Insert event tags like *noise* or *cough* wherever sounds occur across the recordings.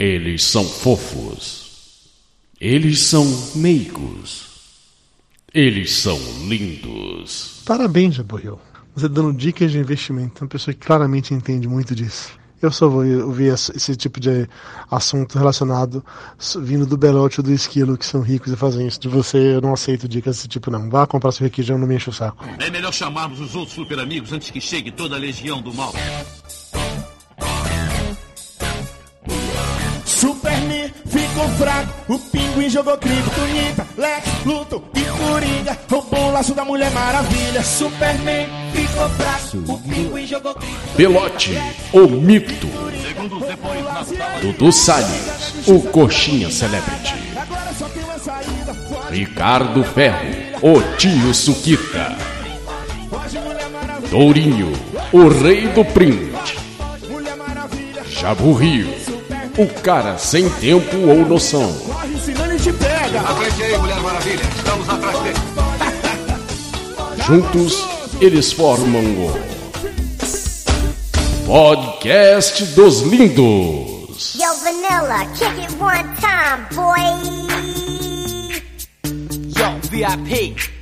Eles são fofos. Eles são meigos. Eles são lindos. Parabéns, Jaborril. Você dando dicas de investimento. Uma pessoa que claramente entende muito disso. Eu só vou ouvir esse tipo de assunto relacionado vindo do Belote ou do Esquilo, que são ricos e fazem isso. De você, eu não aceito dicas desse tipo, não. Vá comprar seu requeijão, não me enche o saco. É melhor chamarmos os outros super amigos antes que chegue toda a legião do mal. Superman ficou fraco, o pinguim jogou criptonita, Lex, Luto e Coringa roubou o laço da Mulher Maravilha. Superman ficou fraco, o pinguim jogou criptonita. Pelote, o mito. Dudu Salles, o coxinha celebrity. Ricardo Ferro, o tio Suquita. Tourinho, o rei do print. Jabu Rio, o cara sem tempo ou noção. Corre, senão ele te pega. Frente aí, Mulher Maravilha. Estamos atrás dele. *laughs* Juntos, eles formam o Podcast dos Lindos. Yo, Vanilla, kick it one time, boy. Yo, VIP.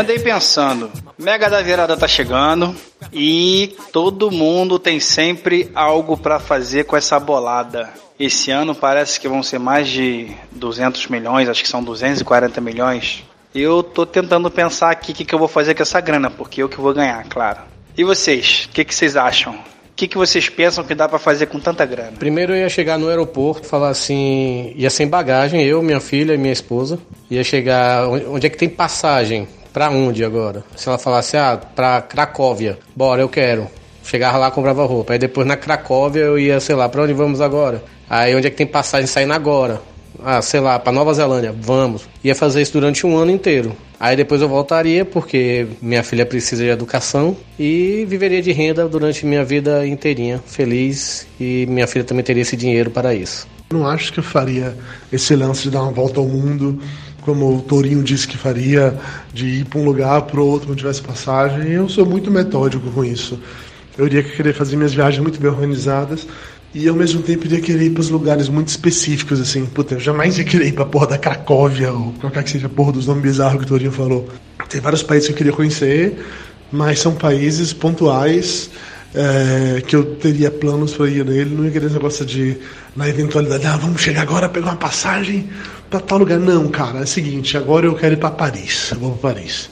Andei pensando. Mega da virada tá chegando e todo mundo tem sempre algo pra fazer com essa bolada. Esse ano parece que vão ser mais de 200 milhões, acho que são 240 milhões. Eu tô tentando pensar aqui o que, que eu vou fazer com essa grana, porque eu que vou ganhar, claro. E vocês, o que, que vocês acham? O que, que vocês pensam que dá pra fazer com tanta grana? Primeiro eu ia chegar no aeroporto, falar assim, ia sem bagagem, eu, minha filha e minha esposa. Ia chegar, onde é que tem passagem? Pra onde agora? Se ela falasse, ah, pra Cracóvia. Bora, eu quero. Chegava lá, comprava roupa. Aí depois na Cracóvia eu ia, sei lá, pra onde vamos agora? Aí onde é que tem passagem saindo agora? Ah, sei lá, pra Nova Zelândia, vamos. Ia fazer isso durante um ano inteiro. Aí depois eu voltaria, porque minha filha precisa de educação e viveria de renda durante minha vida inteirinha, feliz, e minha filha também teria esse dinheiro para isso. Não acho que eu faria esse lance de dar uma volta ao mundo, como o Tourinho disse que faria, de ir para um lugar para outro, não tivesse passagem. Eu sou muito metódico com isso. Eu iria querer fazer minhas viagens muito bem organizadas e ao mesmo tempo iria querer ir para os lugares muito específicos, assim. Puta, eu jamais ia querer ir para a porra da Cracóvia ou qualquer que seja a porra dos nomes bizarros que o Tourinho falou. Tem vários países que eu queria conhecer, mas são países pontuais é, que eu teria planos para ir nele. Não ia querer esse negócio de, na eventualidade, ah, vamos chegar agora, pegar uma passagem para tal lugar. Não, cara, é o seguinte, agora eu quero ir para Paris. Eu vou para Paris.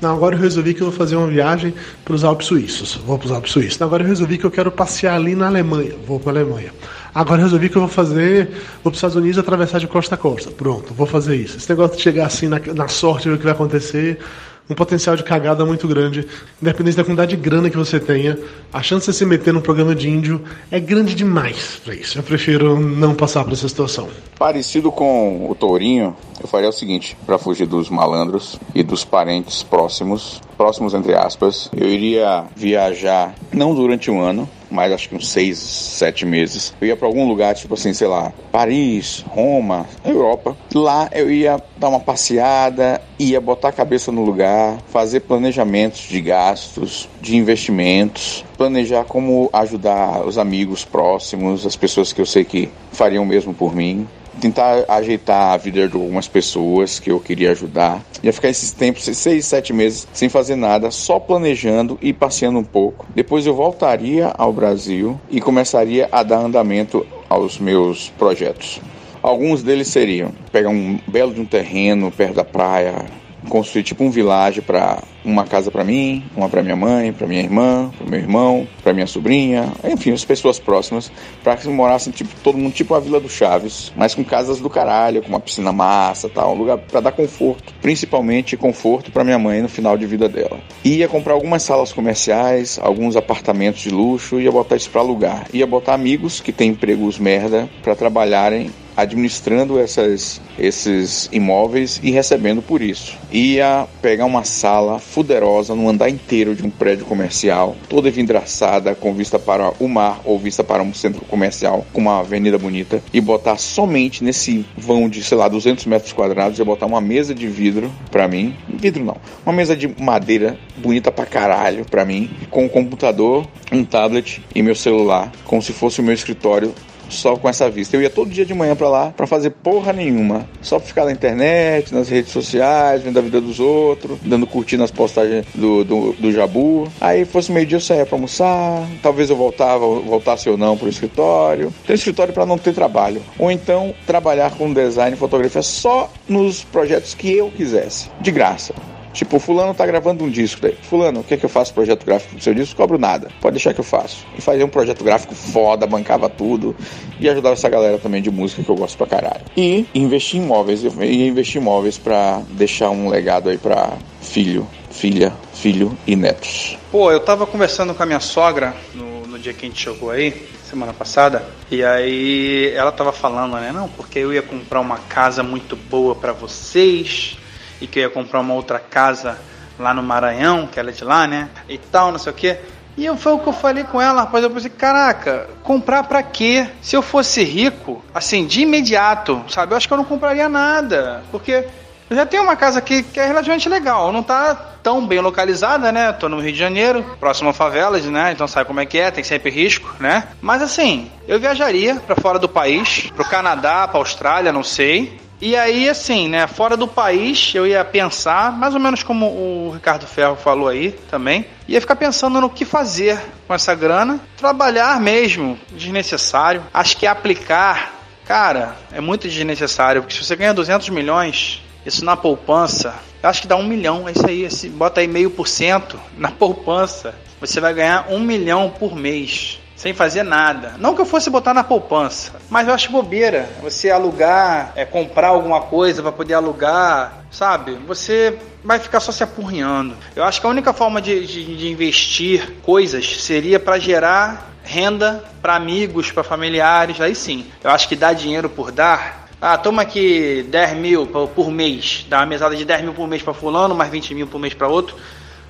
Não, agora eu resolvi que eu vou fazer uma viagem para os Alpes Suíços. Vou para os Alpes Suíços. Agora eu resolvi que eu quero passear ali na Alemanha. Vou para a Alemanha. Agora eu resolvi que eu vou fazer. Vou para os Estados Unidos atravessar de costa a costa. Pronto, vou fazer isso. Esse negócio de chegar assim na, na sorte ver o que vai acontecer. Um potencial de cagada muito grande. Independente da quantidade de grana que você tenha, a chance de você se meter num programa de índio é grande demais para isso. Eu prefiro não passar por essa situação. Parecido com o Tourinho, eu faria o seguinte: para fugir dos malandros e dos parentes próximos, próximos entre aspas, eu iria viajar não durante um ano, mas acho que uns seis, sete meses. Eu ia para algum lugar, tipo assim, sei lá, Paris, Roma, Europa. Lá eu ia dar uma passeada, ia botar a cabeça no lugar, fazer planejamentos de gastos, de investimentos, planejar como ajudar os amigos próximos, as pessoas que eu sei que fariam mesmo por mim tentar ajeitar a vida de algumas pessoas que eu queria ajudar. Ia ficar esses tempos, seis, sete meses, sem fazer nada, só planejando e passeando um pouco. Depois eu voltaria ao Brasil e começaria a dar andamento aos meus projetos. Alguns deles seriam pegar um belo de um terreno perto da praia, construir tipo um vilage para uma casa para mim, uma para minha mãe, para minha irmã, para meu irmão, para minha sobrinha, enfim, as pessoas próximas, para que morassem tipo todo mundo tipo a Vila do Chaves, mas com casas do caralho, com uma piscina massa, tal, um lugar para dar conforto, principalmente conforto para minha mãe no final de vida dela. Ia comprar algumas salas comerciais, alguns apartamentos de luxo, ia botar isso para alugar. Ia botar amigos que têm empregos merda para trabalharem administrando essas, esses imóveis e recebendo por isso. Ia pegar uma sala fuderosa no andar inteiro de um prédio comercial, toda vidraçada, com vista para o mar ou vista para um centro comercial com uma avenida bonita, e botar somente nesse vão de, sei lá, 200 metros quadrados, ia botar uma mesa de vidro para mim, vidro não, uma mesa de madeira bonita pra caralho para mim, com um computador, um tablet e meu celular, como se fosse o meu escritório só com essa vista. Eu ia todo dia de manhã para lá para fazer porra nenhuma, só pra ficar na internet, nas redes sociais, vendo a vida dos outros, dando curtir nas postagens do, do, do Jabu. Aí fosse meio dia eu saía pra almoçar, talvez eu voltava, voltasse ou não pro escritório. Tem escritório para não ter trabalho. Ou então trabalhar com design e fotografia só nos projetos que eu quisesse, de graça. Tipo, fulano tá gravando um disco daí. Fulano, o que é que eu faço projeto gráfico do seu disco? Cobro nada. Pode deixar que eu faço. E fazia um projeto gráfico foda, bancava tudo. E ajudava essa galera também de música que eu gosto pra caralho. E investir em imóveis. Eu ia investir em imóveis pra deixar um legado aí pra filho, filha, filho e netos. Pô, eu tava conversando com a minha sogra no, no dia que a gente chegou aí, semana passada, e aí ela tava falando, né? Não, porque eu ia comprar uma casa muito boa pra vocês e que eu ia comprar uma outra casa lá no Maranhão, que ela é de lá, né? E tal, não sei o que. E eu, foi o que eu falei com ela, rapaz. Eu pensei, caraca, comprar pra quê? Se eu fosse rico, assim, de imediato, sabe? Eu acho que eu não compraria nada. Porque eu já tenho uma casa aqui que é relativamente legal. Não tá tão bem localizada, né? Tô no Rio de Janeiro, próximo a favelas, né? Então sabe como é que é, tem sempre risco, né? Mas assim, eu viajaria para fora do país, pro Canadá, pra Austrália, não sei. E aí, assim, né, fora do país, eu ia pensar, mais ou menos como o Ricardo Ferro falou aí também, ia ficar pensando no que fazer com essa grana, trabalhar mesmo, desnecessário. Acho que aplicar, cara, é muito desnecessário, porque se você ganha 200 milhões, isso na poupança, acho que dá um milhão, é isso aí, bota aí meio por cento na poupança, você vai ganhar um milhão por mês sem fazer nada. Não que eu fosse botar na poupança, mas eu acho bobeira você alugar, é, comprar alguma coisa para poder alugar, sabe? Você vai ficar só se apurrinhando. Eu acho que a única forma de, de, de investir coisas seria para gerar renda para amigos, para familiares. Aí sim, eu acho que dar dinheiro por dar. Ah, toma aqui 10 mil por mês, dá uma mesada de 10 mil por mês para fulano, mais 20 mil por mês para outro.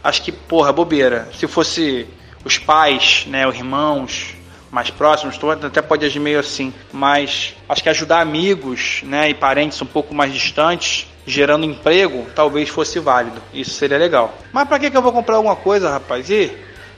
Acho que, porra, bobeira. Se fosse os pais, né, os irmãos mais próximos, até pode agir meio assim, mas acho que ajudar amigos, né, e parentes um pouco mais distantes, gerando emprego, talvez fosse válido. Isso seria legal. Mas para que que eu vou comprar alguma coisa, rapaz? E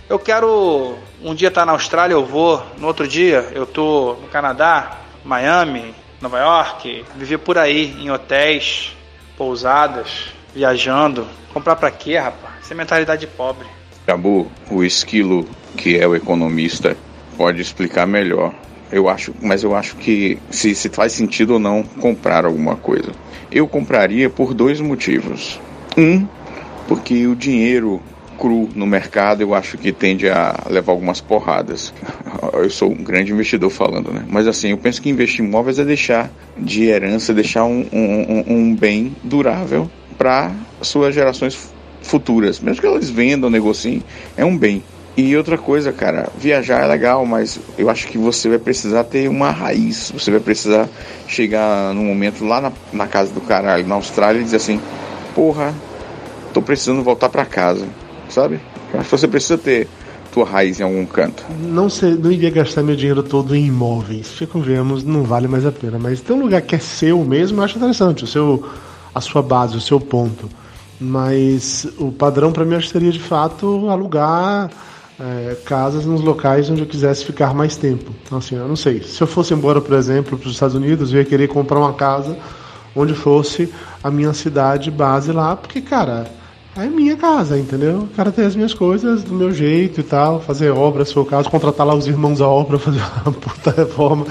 eu quero um dia estar tá na Austrália, eu vou, no outro dia eu tô no Canadá, Miami, Nova York, viver por aí em hotéis, pousadas, viajando. Comprar para quê, rapaz? Isso é mentalidade pobre. Jabu, o esquilo que é o economista pode explicar melhor. Eu acho, mas eu acho que se, se faz sentido ou não comprar alguma coisa. Eu compraria por dois motivos. Um, porque o dinheiro cru no mercado eu acho que tende a levar algumas porradas. *laughs* Eu sou um grande investidor falando, né? Mas assim, eu penso que investir em imóveis é deixar de herança, deixar um, um, um bem durável para suas gerações futuras. Mesmo que elas vendam, negociem, é um bem. E outra coisa, cara, viajar é legal, mas eu acho que você vai precisar ter uma raiz. Você vai precisar chegar num momento lá na, na casa do caralho, na Austrália, e dizer assim: Porra, tô precisando voltar para casa, sabe? Eu acho que você precisa ter tua raiz em algum canto. Não sei, não iria gastar meu dinheiro todo em imóveis. vemos, não vale mais a pena. Mas tem um lugar que é seu mesmo, eu acho interessante. O seu, a sua base, o seu ponto. Mas o padrão para mim seria de fato alugar é, casas nos locais onde eu quisesse ficar mais tempo. Então, assim, eu não sei. Se eu fosse embora, por exemplo, para os Estados Unidos, eu ia querer comprar uma casa onde fosse a minha cidade base lá, porque, cara, é minha casa, entendeu? O cara tem as minhas coisas do meu jeito e tal, fazer obra, se for o caso, contratar lá os irmãos à obra, *laughs* fazer uma puta reforma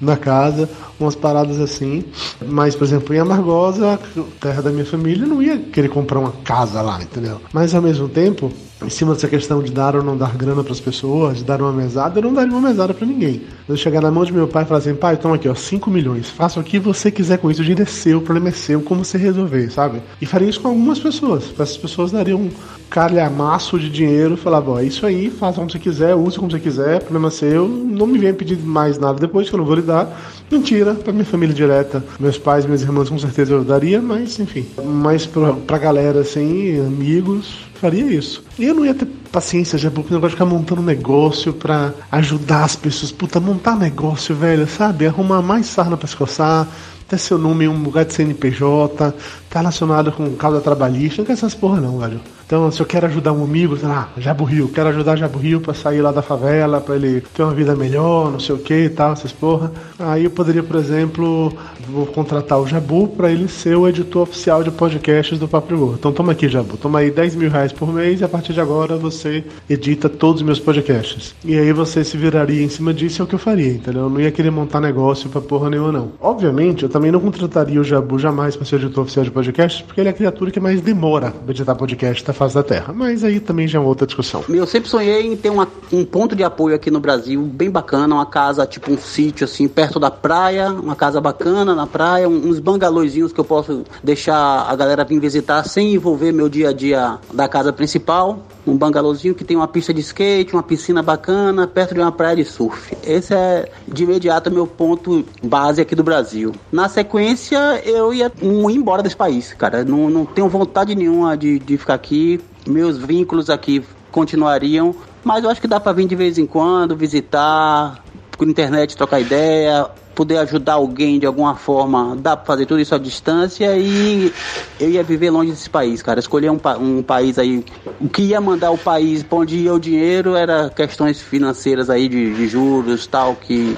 na casa, umas paradas assim. Mas, por exemplo, em Amargosa, terra da minha família, não ia querer comprar uma casa lá, entendeu? Mas ao mesmo tempo, em cima dessa questão de dar ou não dar grana para as pessoas, de dar uma mesada, eu não daria uma mesada para ninguém. Eu chegar na mão de meu pai e falar assim, pai, toma aqui, ó, 5 milhões, faça o que você quiser com isso, o dinheiro é seu, o problema é seu, como você resolver, sabe? E faria isso com algumas pessoas. Essas pessoas dariam um calhamaço de dinheiro e falavam, ó, é isso aí, faça como você quiser, use como você quiser, problema é seu, não me venha pedir mais nada depois que eu não vou lhe dar. Mentira, pra minha família direta. Meus pais, minhas irmãs com certeza eu daria, mas enfim. Mas pra, pra galera, assim, amigos, faria isso. E eu não ia ter paciência, já porque negócio de ficar montando negócio pra ajudar as pessoas. Puta, montar negócio, velho, sabe? Arrumar mais sarna pra se coçar, ter seu nome em um lugar de CNPJ, tá relacionado com causa trabalhista, não quer essas porra não, velho. Então, se eu quero ajudar um amigo, sei lá, Jabu Rio, quero ajudar Jabu Rio pra sair lá da favela, pra ele ter uma vida melhor, não sei o que e tal, essas porra. Aí eu poderia, por exemplo, vou contratar o Jabu pra ele ser o editor oficial de podcasts do Papo Rigor. Então toma aqui, Jabu, toma aí 10 mil reais por mês e a partir de agora você edita todos os meus podcasts. E aí você se viraria em cima disso, é o que eu faria, entendeu? Eu não ia querer montar negócio pra porra nenhuma, não. Obviamente, eu também não contrataria o Jabu jamais pra ser editor oficial de podcasts, porque ele é a criatura que mais demora pra editar podcast da face da Terra. Mas aí também já é outra discussão. Eu sempre sonhei em ter uma- um ponto de apoio aqui no Brasil, bem bacana, uma casa, tipo um sítio assim, perto da praia, uma casa bacana na praia, uns bangalôzinhos que eu posso deixar a galera vir visitar sem envolver meu dia a dia da casa principal. Um bangalôzinho que tem uma pista de skate, uma piscina bacana, perto de uma praia de surf. Esse é de imediato meu ponto base aqui do Brasil. Na sequência, eu ia ir embora desse país, cara. Não, não tenho vontade nenhuma de, de ficar aqui. Meus vínculos aqui continuariam, mas eu acho que dá pra vir de vez em quando, visitar, por internet trocar ideia, poder ajudar alguém de alguma forma, dá pra fazer tudo isso à distância e eu ia viver longe desse país, cara. Escolher um, um país aí, o que ia mandar o país pra onde ia o dinheiro era questões financeiras aí de, de juros tal, que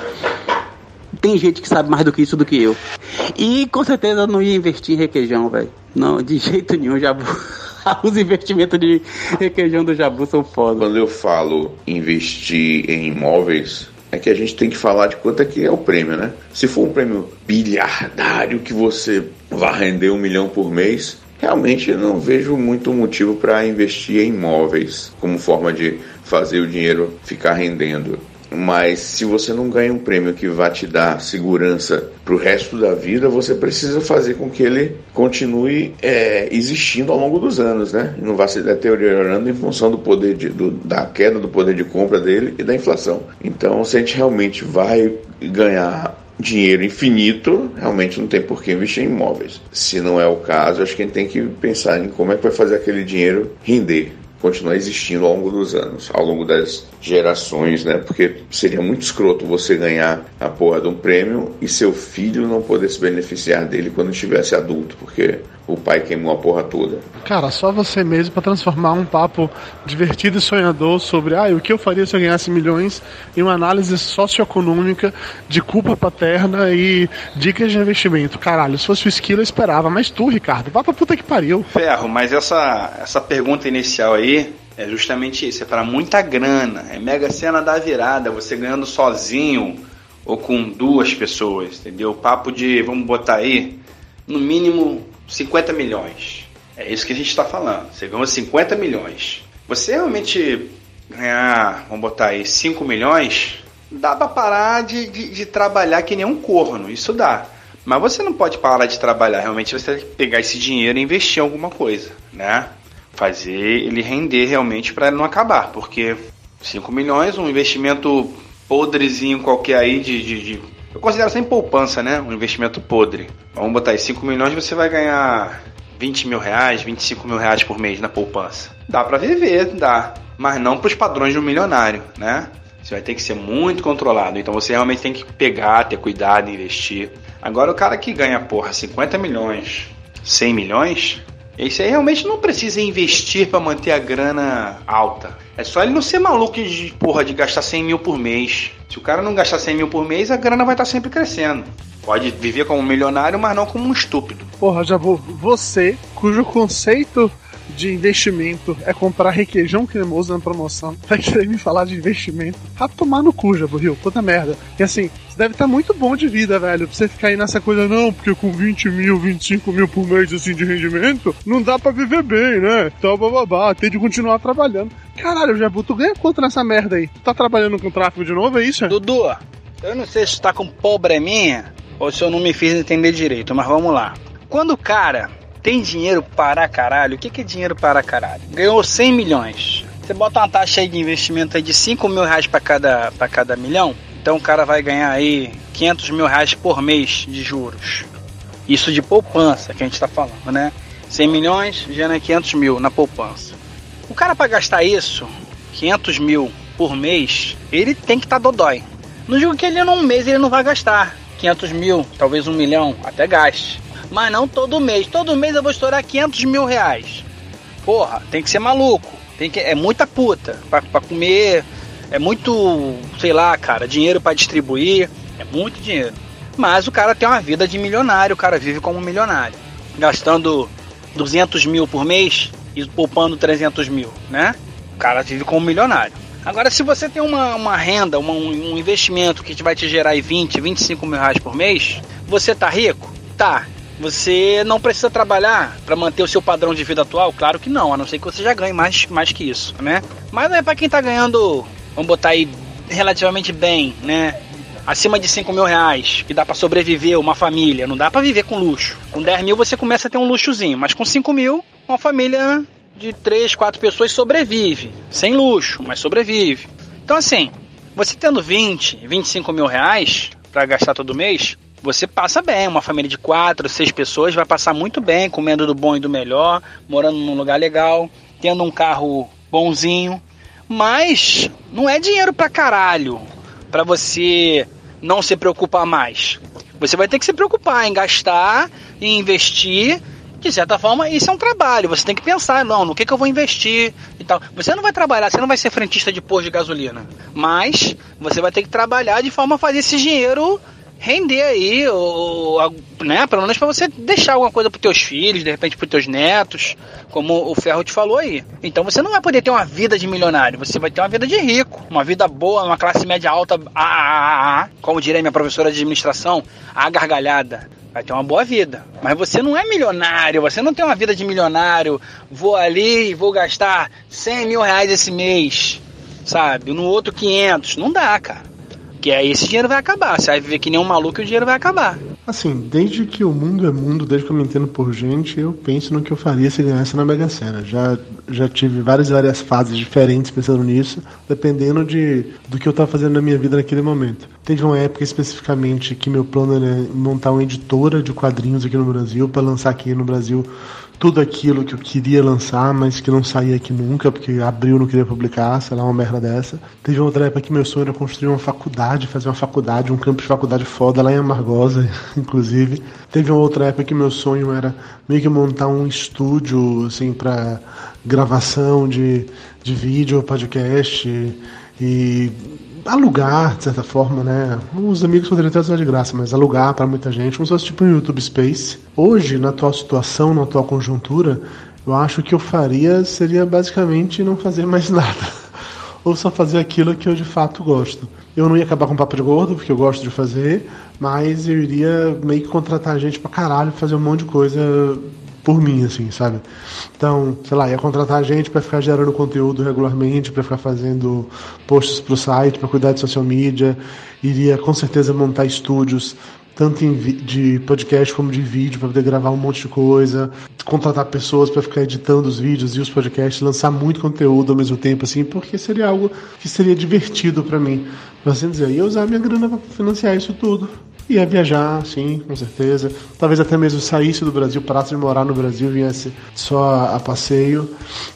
tem gente que sabe mais do que isso do que eu. E com certeza não ia investir em requeijão, velho. Não, de *laughs* jeito nenhum, já *laughs* Os investimentos de requeijão do Jabu são foda. Quando eu falo investir em imóveis, é que a gente tem que falar de quanto é que é o prêmio, né? Se for um prêmio bilhardário que você vai render um milhão por mês, realmente não vejo muito motivo para investir em imóveis como forma de fazer o dinheiro ficar rendendo. Mas se você não ganha um prêmio que vai te dar segurança para o resto da vida, você precisa fazer com que ele continue é, existindo ao longo dos anos, né? Não vá se deteriorando em função do poder de, do- da queda do poder de compra dele e da inflação. Então, se a gente realmente vai ganhar dinheiro infinito, realmente não tem por que investir em imóveis. Se não é o caso, acho que a gente tem que pensar em como é que vai fazer aquele dinheiro render continuar existindo ao longo dos anos, ao longo das gerações, né? Porque seria muito escroto você ganhar a porra de um prêmio e seu filho não poder se beneficiar dele quando estivesse adulto, porque o pai queimou a porra toda. Cara, só você mesmo pra transformar um papo divertido e sonhador sobre ah, o que eu faria se eu ganhasse milhões em uma análise socioeconômica de culpa paterna e dicas de investimento. Caralho, se fosse o esquilo eu esperava, mas tu, Ricardo, vá pra puta que pariu. Ferro, mas essa, essa pergunta inicial aí é justamente isso, é para muita grana, é mega cena da virada, você ganhando sozinho ou com duas pessoas, entendeu? Papo de, vamos botar aí, no mínimo 50 milhões. É isso que a gente está falando. Você ganhou 50 milhões. Você realmente ganhar, vamos botar aí, 5 milhões, dá pra parar de, de, de trabalhar que nem um corno. Isso dá. Mas você não pode parar de trabalhar. Realmente você tem que pegar esse dinheiro e investir em alguma coisa, né? Fazer ele render realmente para não acabar. Porque 5 milhões, um investimento podrezinho qualquer aí de, de, de- Eu considero sem poupança, né? Um investimento podre. Vamos botar aí 5 milhões, você vai ganhar 20 mil reais, 25 mil reais por mês na poupança. Dá para viver, dá. Mas não para os padrões de um milionário, né? Você vai ter que ser muito controlado. Então você realmente tem que pegar, ter cuidado, investir. Agora o cara que ganha, porra, 50 milhões, 100 milhões, esse aí realmente não precisa investir para manter a grana alta. É só ele não ser maluco de, porra, de gastar 100 mil por mês. Se o cara não gastar 100 mil por mês, a grana vai estar sempre crescendo. Pode viver como um milionário, mas não como um estúpido. Porra, já vou. Você, cujo conceito de investimento é comprar requeijão cremoso na promoção, vai querer me falar de investimento? Vai tomar no cu, Jabo Rio, puta merda. E assim, você deve estar muito bom de vida, velho, pra você ficar aí nessa coisa, não, porque com 20 mil, 25 mil por mês assim de rendimento, não dá pra viver bem, né? Então, bababá, tem de continuar trabalhando. Caralho, Jabu, tu ganha quanto nessa merda aí? Tu tá trabalhando com tráfego de novo, é isso? Dudu, eu não sei se tu tá com probleminha ou se eu não me fiz entender direito, mas vamos lá. Quando o cara tem dinheiro para caralho, o que, é dinheiro para caralho? Ganhou 100 milhões. Você bota uma taxa aí de investimento aí de 5 mil reais para cada, cada milhão, Então o cara vai ganhar aí 500 mil reais por mês de juros. Isso de poupança que a gente está falando, né? 100 milhões gera 500 mil na poupança. O cara para gastar isso, 500 mil por mês, ele tem que estar tá dodói. Não digo que ele num mês ele não vai gastar 500 mil, talvez um milhão, até gaste. Mas não todo mês. Todo mês eu vou estourar 500 mil reais. Porra, tem que ser maluco. Tem que, é muita puta pra comer. É muito, sei lá, cara, dinheiro para distribuir. É muito dinheiro. Mas o cara tem uma vida de milionário. O cara vive como um milionário. Gastando 200 mil por mês e poupando 300 mil, né? O cara vive como um milionário. Agora, se você tem uma, uma renda, uma, um investimento que vai te gerar aí 20, 25 mil reais por mês, você tá rico? Tá. Você não precisa trabalhar para manter o seu padrão de vida atual? Claro que não, a não ser que você já ganhe mais, mais que isso, né? Mas é para quem tá ganhando, vamos botar aí, relativamente bem, né? Acima de 5 mil reais, que dá para sobreviver uma família, não dá para viver com luxo. Com 10 mil você começa a ter um luxozinho, mas com 5 mil, uma família de 3, 4 pessoas sobrevive. Sem luxo, mas sobrevive. Então assim, você tendo 20, 25 mil reais para gastar todo mês, você passa bem. Uma família de quatro, seis pessoas vai passar muito bem, comendo do bom e do melhor, morando num lugar legal, tendo um carro bonzinho. Mas não é dinheiro pra caralho para você não se preocupar mais. Você vai ter que se preocupar em gastar e investir. De certa forma, isso é um trabalho. Você tem que pensar, não, no que, que eu vou investir e tal. Você não vai trabalhar, você não vai ser frentista de posto de gasolina. Mas você vai ter que trabalhar de forma a fazer esse dinheiro render aí, ou, né? Pelo menos para você deixar alguma coisa para teus filhos, de repente para teus netos, como o Ferro te falou aí. Então você não vai poder ter uma vida de milionário, você vai ter uma vida de rico, uma vida boa, uma classe média alta, a, a, a, como diria minha professora de administração, a gargalhada. Vai ter uma boa vida. Mas você não é milionário, você não tem uma vida de milionário. Vou ali e vou gastar 100 mil reais esse mês, sabe? No outro 500. Não dá, cara. Porque aí esse dinheiro vai acabar. Você vai viver que nem um maluco e o dinheiro vai acabar. Assim, desde que o mundo é mundo, desde que eu me entendo por gente, eu penso no que eu faria se ganhasse na Mega Sena. Já, já tive várias várias fases diferentes pensando nisso, dependendo de, do que eu estava fazendo na minha vida naquele momento. Teve uma época especificamente que meu plano era montar uma editora de quadrinhos aqui no Brasil, para lançar aqui no Brasil tudo aquilo que eu queria lançar, mas que não saía aqui nunca, porque abriu não queria publicar, sei lá, uma merda dessa. Teve outra época que meu sonho era construir uma faculdade, fazer uma faculdade, um campo de faculdade foda lá em Amargosa, *laughs* inclusive. Teve uma outra época que meu sonho era meio que montar um estúdio, assim, para gravação de, de vídeo, podcast e alugar, de certa forma, né? Os amigos poderiam ter usado de graça, mas alugar para muita gente, como se fosse tipo um YouTube Space. Hoje, na atual situação, na atual conjuntura, eu acho que eu faria seria basicamente não fazer mais *laughs* nada. Ou só fazer aquilo que eu de fato gosto. Eu não ia acabar com papo de gordo, porque eu gosto de fazer, mas eu iria meio que contratar gente pra caralho, fazer um monte de coisa por mim, assim, sabe? Então, sei lá, ia contratar gente para ficar gerando conteúdo regularmente, para ficar fazendo posts para o site, para cuidar de social media, iria com certeza montar estúdios tanto de podcast como de vídeo para poder gravar um monte de coisa, contratar pessoas para ficar editando os vídeos e os podcasts, lançar muito conteúdo ao mesmo tempo assim, porque seria algo que seria divertido para mim. Mas assim dizer, ia usar minha grana para financiar isso tudo. Ia viajar, sim, com certeza. Talvez até mesmo saísse do Brasil, parasse de morar no Brasil, viesse só a, passeio.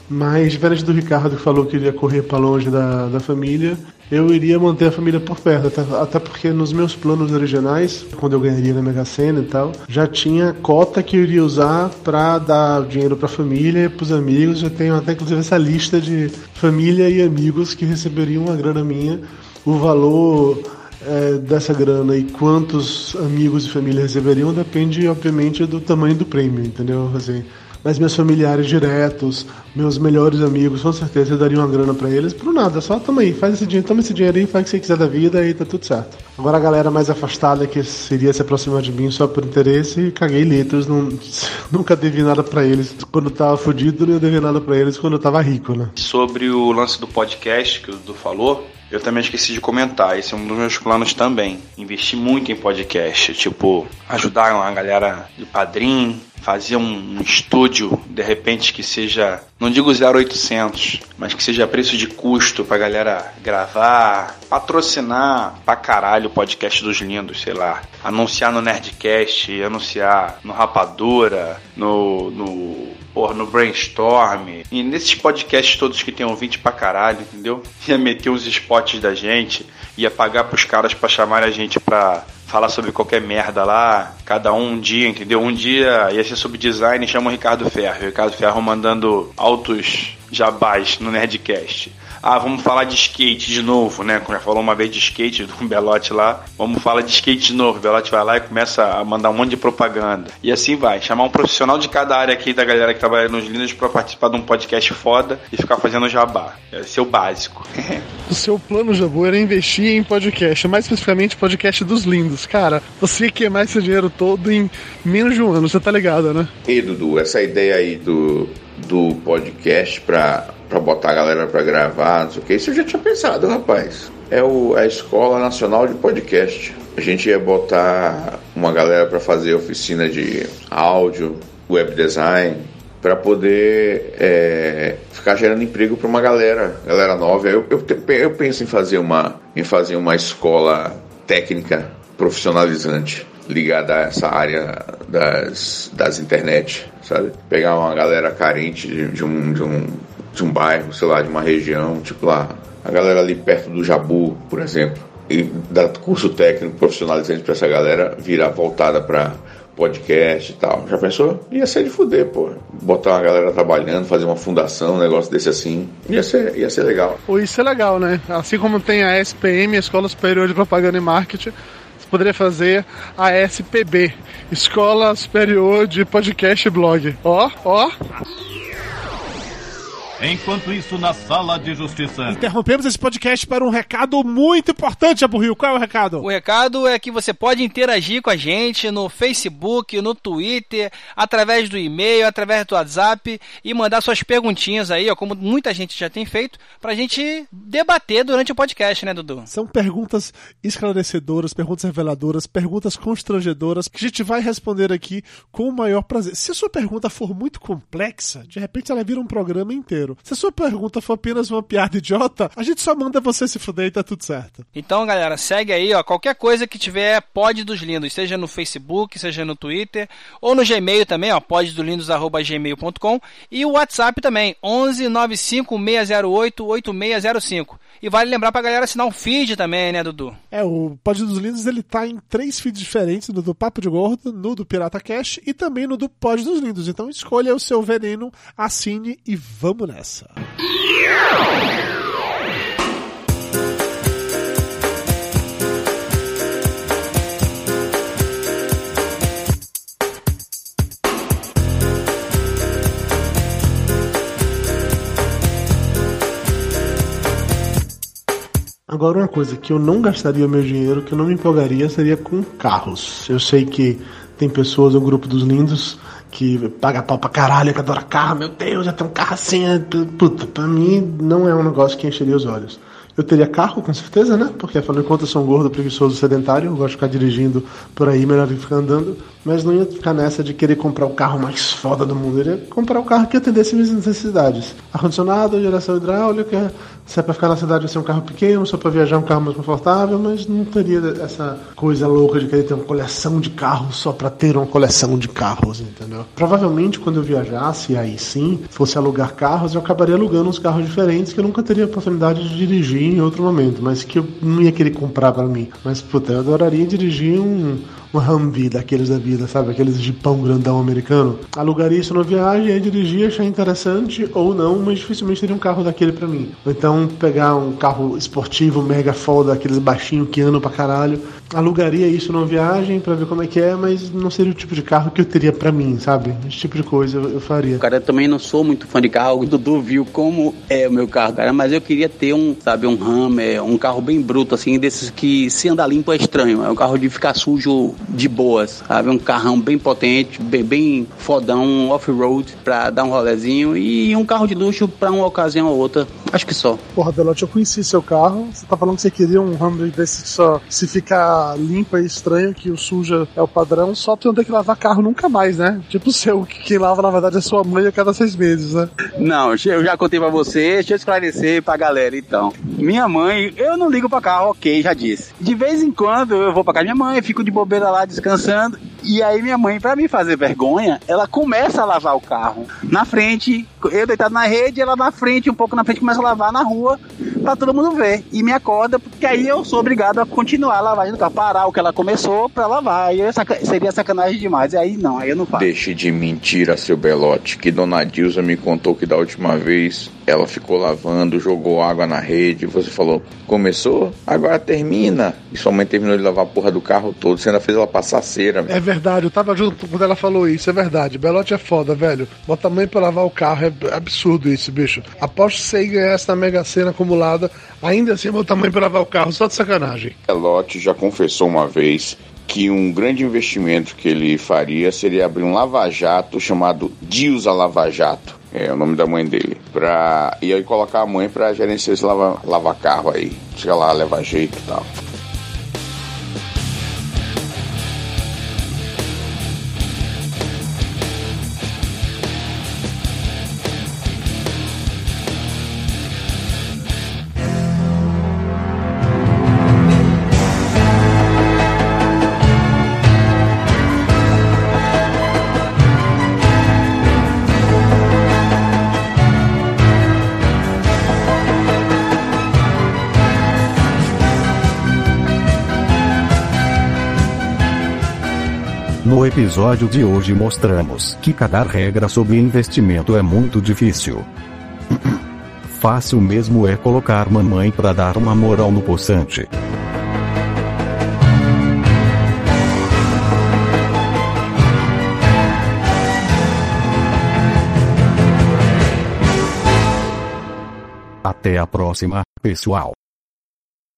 Mas, diferente do Ricardo que falou que iria correr para longe da, da família, eu iria manter a família por perto. Até, até, porque nos meus planos originais, quando eu ganharia na Mega Sena e tal, já tinha cota que eu iria usar para dar dinheiro para a família para os amigos. Eu tenho até, inclusive, essa lista de família e amigos que receberiam uma grana minha. O valor é, dessa grana e quantos amigos e família receberiam depende, obviamente, do tamanho do prêmio, entendeu? Assim, mas meus familiares diretos, meus melhores amigos, com certeza eu daria uma grana para eles por nada, só toma aí, faz esse dinheiro, toma esse dinheiro aí, faz o que você quiser da vida e tá tudo certo. Agora a galera mais afastada que seria se aproximar de mim só por interesse, caguei letras, não, *laughs* nunca devi nada para eles quando tava fudido, nem devi nada para eles quando eu tava rico, né? Sobre o lance do podcast que o Dudu falou, eu também esqueci de comentar, esse é um dos meus planos também. Investir muito em podcast, tipo, ajudar a galera de padrinho, fazer um, um estúdio, de repente, que seja, não digo 0800, mas que seja preço de custo pra galera gravar, patrocinar pra caralho o podcast dos lindos, sei lá. Anunciar no Nerdcast, anunciar no Rapadura, no. no porra, no Brainstorm, e nesses podcasts todos que tem ouvinte pra caralho, entendeu? *laughs* Ia meter uns spots da gente, ia pagar pros caras pra chamar a gente pra falar sobre qualquer merda lá, cada um um dia, entendeu? Um dia ia ser sobre design chama o Ricardo Ferro. O Ricardo Ferro mandando altos jabás no Nerdcast. Ah, vamos falar de skate de novo, né? Como já falou uma vez de skate do *laughs* Belote lá. Vamos falar de skate de novo. O Belote vai lá e começa a mandar um monte de propaganda. E assim vai. Chamar um profissional de cada área aqui da galera que trabalha nos Lindos para participar de um podcast foda e ficar fazendo jabá. Esse é o básico. *laughs* O seu plano, Jabu, era investir em podcast, mais especificamente podcast dos lindos. Cara, você ia queimar esse dinheiro todo em menos de um ano, você tá ligado, né? E Dudu, essa ideia aí do, do podcast pra, pra botar a galera pra gravar, não sei o que, isso eu já tinha pensado, rapaz. É o, a Escola Nacional de Podcast. A gente ia botar uma galera pra fazer oficina de áudio, web design, para poder é, ficar gerando emprego para uma galera, galera nova. Eu, eu, eu penso em fazer uma, em fazer uma escola técnica profissionalizante ligada a essa área das, das internet, sabe? Pegar uma galera carente de, de um, de, um, de um bairro, sei lá, de uma região, tipo lá, a galera ali perto do Jabu, por exemplo, e dar curso técnico profissionalizante para essa galera virar voltada para podcast e tal. Já pensou? Ia ser de fuder, pô. Botar uma galera trabalhando, fazer uma fundação, um negócio desse assim. Ia ser, ia ser legal. Ou isso é legal, né? Assim como tem a SPM, a Escola Superior de Propaganda e Marketing, você poderia fazer a SPB, Escola Superior de Podcast e Blog. Ó, ó. Enquanto isso, na sala de justiça. Interrompemos esse podcast para um recado muito importante, Abu Rio. Qual é o recado? O recado é que você pode interagir com a gente no Facebook, no Twitter, através do e-mail, através do WhatsApp e mandar suas perguntinhas aí, ó, como muita gente já tem feito, pra gente debater durante o podcast, né, Dudu? São perguntas esclarecedoras, perguntas reveladoras, perguntas constrangedoras que a gente vai responder aqui com o maior prazer. Se a sua pergunta for muito complexa, de repente ela vira um programa inteiro. Se a sua pergunta for apenas uma piada idiota, a gente só manda você se fuder e tá tudo certo. Então, galera, segue aí, ó, qualquer coisa que tiver pod dos lindos, seja no Facebook, seja no Twitter, ou no Gmail também, ó, poddolindos@gmail.com e o WhatsApp também, 11 95 608 8605. E vale lembrar pra galera assinar um feed também, né, Dudu? É, o Pod dos Lindos ele tá em três feeds diferentes: no do Papo de Gordo, no do Pirata Cash e também no do Pod dos Lindos. Então escolha o seu veneno, assine e vamos nessa. Agora, uma coisa que eu não gastaria o meu dinheiro, que eu não me empolgaria, seria com carros. Eu sei que tem pessoas, o grupo dos lindos, que paga pau pra caralho, que adora carro. Meu Deus, já tem um carro assim. é Puta, pra mim não é um negócio que encheria os olhos. Eu teria carro, com certeza, né? Porque afinal de contas eu sou um gordo, preguiçoso, sedentário. Eu gosto de ficar dirigindo por aí, melhor do ficar andando. Mas não ia ficar nessa de querer comprar o carro mais foda do mundo. Eu ia comprar o carro que atendesse minhas necessidades. Ar-condicionado, geração hidráulica. Se é pra ficar na cidade, vai ser um carro pequeno. Se é pra viajar, um carro mais confortável. Mas não teria essa coisa louca de querer ter uma coleção de carros só pra ter uma coleção de carros, entendeu? Provavelmente, quando eu viajasse, aí sim, fosse alugar carros, eu acabaria alugando uns carros diferentes que eu nunca teria oportunidade de dirigir em outro momento, mas que eu não ia querer comprar pra mim. Mas, puta, eu adoraria dirigir um, um Humvee daqueles da vida, sabe? Aqueles de pão grandão americano. Alugaria isso na viagem, aí dirigir, achar interessante ou não, mas dificilmente teria um carro daquele pra mim. Ou então pegar um carro esportivo mega foda, aqueles baixinhos que andam pra caralho. Alugaria isso numa viagem pra ver como é que é, mas não seria o tipo de carro que eu teria pra mim, sabe? Esse tipo de coisa eu, eu faria. Cara, eu também não sou muito fã de carro. O Dudu viu como é o meu carro, cara. Mas eu queria ter um, sabe, um Hammer, um carro bem bruto, assim, desses que se andar limpo é estranho. É um carro de ficar sujo de boas, sabe? Um carrão bem potente, bem, bem fodão, off-road pra dar um rolezinho e um carro de luxo pra uma ocasião ou outra. Acho que só. Porra, Delote, eu conheci seu carro. Você tá falando que você queria um Hummer desse só se ficar limpo e estranho, que o suja é o padrão, só pra não ter que lavar carro nunca mais, né? Tipo o seu, que quem lava na verdade é sua mãe a cada seis meses, né? Não, eu já contei pra você, deixa eu esclarecer pra galera então. Minha mãe, eu não ligo pra carro, ok, já disse. De vez em quando eu vou pra casa da minha mãe, fico de bobeira lá descansando. E aí minha mãe, pra me fazer vergonha, ela começa a lavar o carro na frente, eu deitado na rede, ela na frente, um pouco na frente, começa a lavar na rua pra todo mundo ver. E me acorda, porque aí eu sou obrigado a continuar a lavagem do carro, parar o que ela começou pra lavar. Aí saca- seria sacanagem demais. E aí não, aí eu não faço. Deixe de mentira, seu Belote, que Dona Dilza me contou que da última vez ela ficou lavando, jogou água na rede, e você falou, começou? Agora termina. E sua mãe terminou de lavar a porra do carro todo, você ainda fez ela passar cera. meu. É verdade, eu tava junto quando ela falou isso, é verdade. Belote é foda, velho. Bota a mãe pra lavar o carro, é absurdo isso, bicho. Aposto que ia ganhar essa Mega Sena acumulada, ainda assim botar a mãe pra lavar o carro, só de sacanagem. Belote já confessou uma vez que um grande investimento que ele faria seria abrir um lava-jato chamado Dilza Lava Jato. É o nome da mãe dele. Pra... E aí colocar a mãe pra gerenciar esse lava- lava-carro aí. Chega lá, leva jeito e tal. No episódio de hoje mostramos que cagar regra sobre investimento é muito difícil. *clears throat* Fácil mesmo é colocar mamãe pra dar uma moral no poçante. Até a próxima, pessoal.